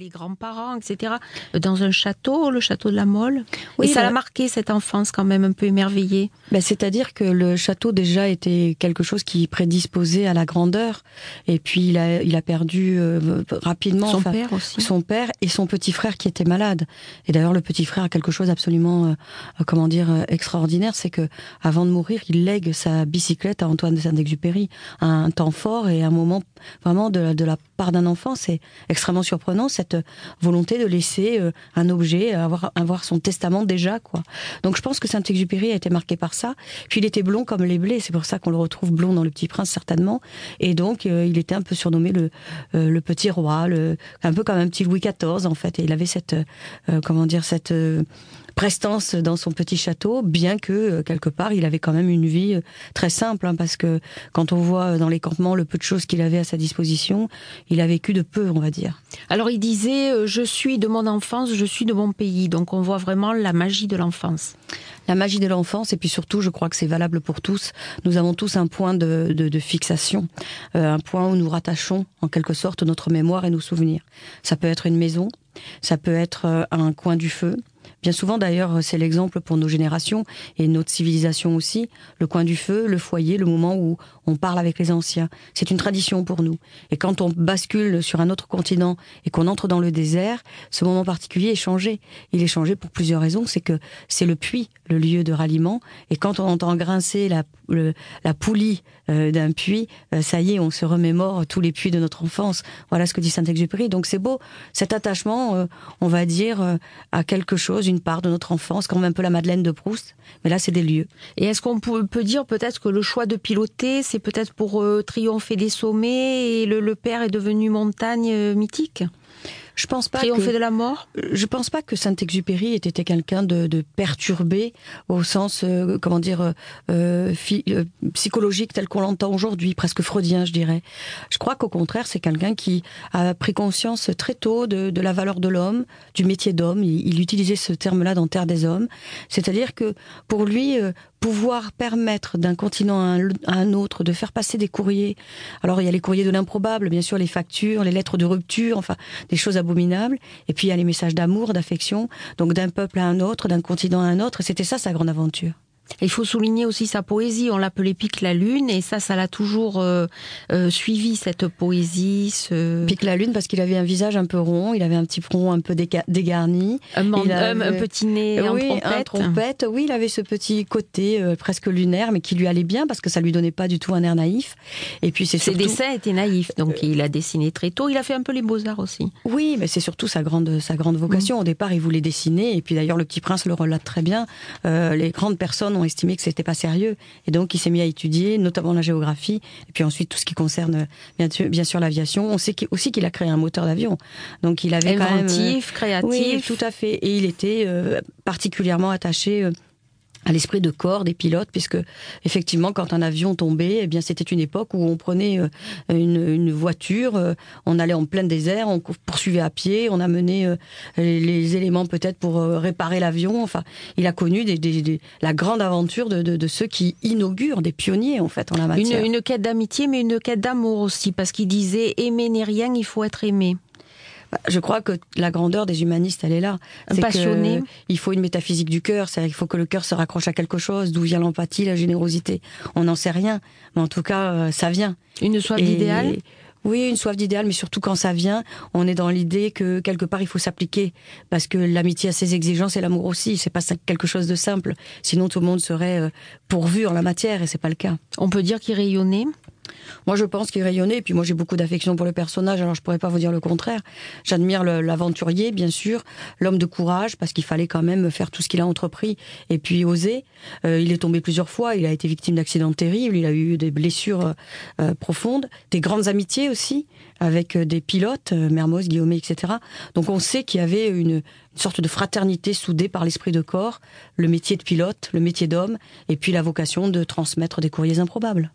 les grands-parents, etc. Dans un château, le château de la Mole. Oui, et ça l'a marqué cette enfance quand même un peu émerveillée. Ben, C'est-à-dire que le château déjà était quelque chose qui prédisposait à la grandeur. Et puis il a, il a perdu euh, rapidement son père aussi. Son père et son petit frère qui était malade. Et d'ailleurs le petit frère a quelque chose absolument, euh, comment dire, extraordinaire, c'est que avant de mourir, il lègue sa bicyclette à Antoine de Saint-Exupéry. Un temps fort et un moment vraiment de, de la part d'un enfant, c'est extrêmement surprenant cette volonté de laisser euh, un objet, avoir, avoir son testament déjà, quoi. Donc je pense que Saint-Exupéry a été marqué par ça. Puis il était blond comme les blés, c'est pour ça qu'on le retrouve blond dans Le Petit Prince certainement. Et donc euh, il était un peu surnommé le, euh, le petit roi, un peu comme un petit Louis XIV en fait. Et il avait cette, comment dire, cette prestance dans son petit château, bien que euh, quelque part il avait quand même une vie euh, très simple, hein, parce que quand on voit euh, dans les campements le peu de choses qu'il avait à sa disposition, il a vécu de peu, on va dire. Alors il disait je suis de mon enfance, je suis de mon pays, donc on voit vraiment la magie de l'enfance. La magie de l'enfance, et puis surtout, je crois que c'est valable pour tous. Nous avons tous un point de, de, de fixation, un point où nous rattachons en quelque sorte notre mémoire et nos souvenirs. Ça peut être une maison, ça peut être un coin du feu, Bien souvent, d'ailleurs, c'est l'exemple pour nos générations et notre civilisation aussi. Le coin du feu, le foyer, le moment où on parle avec les anciens. C'est une tradition pour nous. Et quand on bascule sur un autre continent et qu'on entre dans le désert, ce moment particulier est changé. Il est changé pour plusieurs raisons. C'est que c'est le puits, le lieu de ralliement. Et quand on entend grincer la, la poulie euh, d'un puits, euh, ça y est, on se remémore tous les puits de notre enfance. Voilà ce que dit Saint-Exupéry. Donc c'est beau, cet attachement, euh, on va dire, à quelque chose, une part de notre enfance, comme un peu la Madeleine de Proust. Mais là, c'est des lieux. Et est-ce qu'on peut, dire peut-être que le choix de piloter, c'est peut-être pour triompher des sommets et le, le père est devenu montagne mythique? Je pense pas Triompher de la mort? Je pense pas que Saint-Exupéry ait été quelqu'un de, de, perturbé au sens, euh, comment dire, euh, euh, euh, psychologique tel qu'on l'entend aujourd'hui, presque freudien, je dirais. Je crois qu'au contraire, c'est quelqu'un qui a pris conscience très tôt de, de la valeur de l'homme, du métier d'homme. Il, il, utilisait ce terme-là dans Terre des Hommes. C'est-à-dire que pour lui, pouvoir permettre d'un continent à un, autre de faire passer des courriers. Alors il y a les courriers de l'improbable, bien sûr, les factures, les lettres de rupture, enfin des choses abominables. Et puis il y a les messages d'amour, d'affection, donc d'un peuple à un autre, d'un continent à un autre. C'était ça sa grande aventure. Il faut souligner aussi sa poésie. On l'appelait Pique la Lune et ça, ça l'a toujours euh, euh, suivi cette poésie. Ce... Pique la Lune parce qu'il avait un visage un peu rond, il avait un petit front un peu dégarni, un, un, petit nez oui, en trompette. Oui, il avait ce petit côté euh, presque lunaire, mais qui lui allait bien parce que ça lui donnait pas du tout un air naïf. Et puis c'est surtout... Ses dessins étaient naïfs, donc il a dessiné très tôt. Il a fait un peu les beaux arts aussi. Oui, mais c'est surtout sa grande sa grande vocation. Mm. Au départ, il voulait dessiner, et puis d'ailleurs le Petit Prince le relate très bien. les grandes personnes ont estimé que c'était pas sérieux. Et donc, il s'est mis à étudier, notamment la géographie, et puis ensuite tout ce qui concerne bien sûr, bien sûr l'aviation. On sait aussi qu'il a créé un moteur d'avion. Donc, il avait quand même... Euh, créatif. Oui, tout à fait. Et il était euh, particulièrement attaché euh, à l'esprit de corps des pilotes, puisque effectivement, quand un avion tombait, eh bien, c'était une époque où on prenait euh, une, une, voiture, euh, on allait en plein désert, on poursuivait à pied, on amenait euh, les, les éléments peut-être pour réparer l'avion. Enfin, il a connu des, des, des, la grande aventure de, de, de, ceux qui inaugurent, des pionniers en fait en la matière. Une, une quête d'amitié, mais une quête d'amour aussi, parce qu'il disait aimer n'est rien, il faut être aimé. Je crois que la grandeur des humanistes, elle est là. C'est passionné. Il faut une métaphysique du cœur, c'est-à-dire qu'il faut que le cœur se raccroche à quelque chose. D'où vient l'empathie, la générosité? On n'en sait rien, mais en tout cas, euh, ça vient. Une soif d'idéal? Oui, une soif d'idéal, mais surtout quand ça vient, on est dans l'idée que quelque part il faut s'appliquer, parce que l'amitié a ses exigences et l'amour aussi. C'est pas quelque chose de simple. Sinon, tout le monde serait euh, pourvu en la matière, et c'est pas le cas. On peut dire qu'il rayonnait? Moi, je pense qu'il rayonnait. Et puis moi, j'ai beaucoup d'affection pour le personnage. Alors, je pourrais pas vous dire le contraire. J'admire l'aventurier, bien sûr, l'homme de courage, parce qu'il fallait quand même faire tout ce qu'il a entrepris et puis oser. Euh, il est tombé plusieurs fois. Il a été victime d'accidents terribles. Il a eu des blessures euh, profondes, des grandes amitiés aussi avec euh, des pilotes, Mermoz, Guillaume, etc. Donc, on sait qu'il y avait une sorte de fraternité soudée par l'esprit de corps, le métier de pilote, le métier d'homme, et puis la vocation de transmettre des courriers improbables.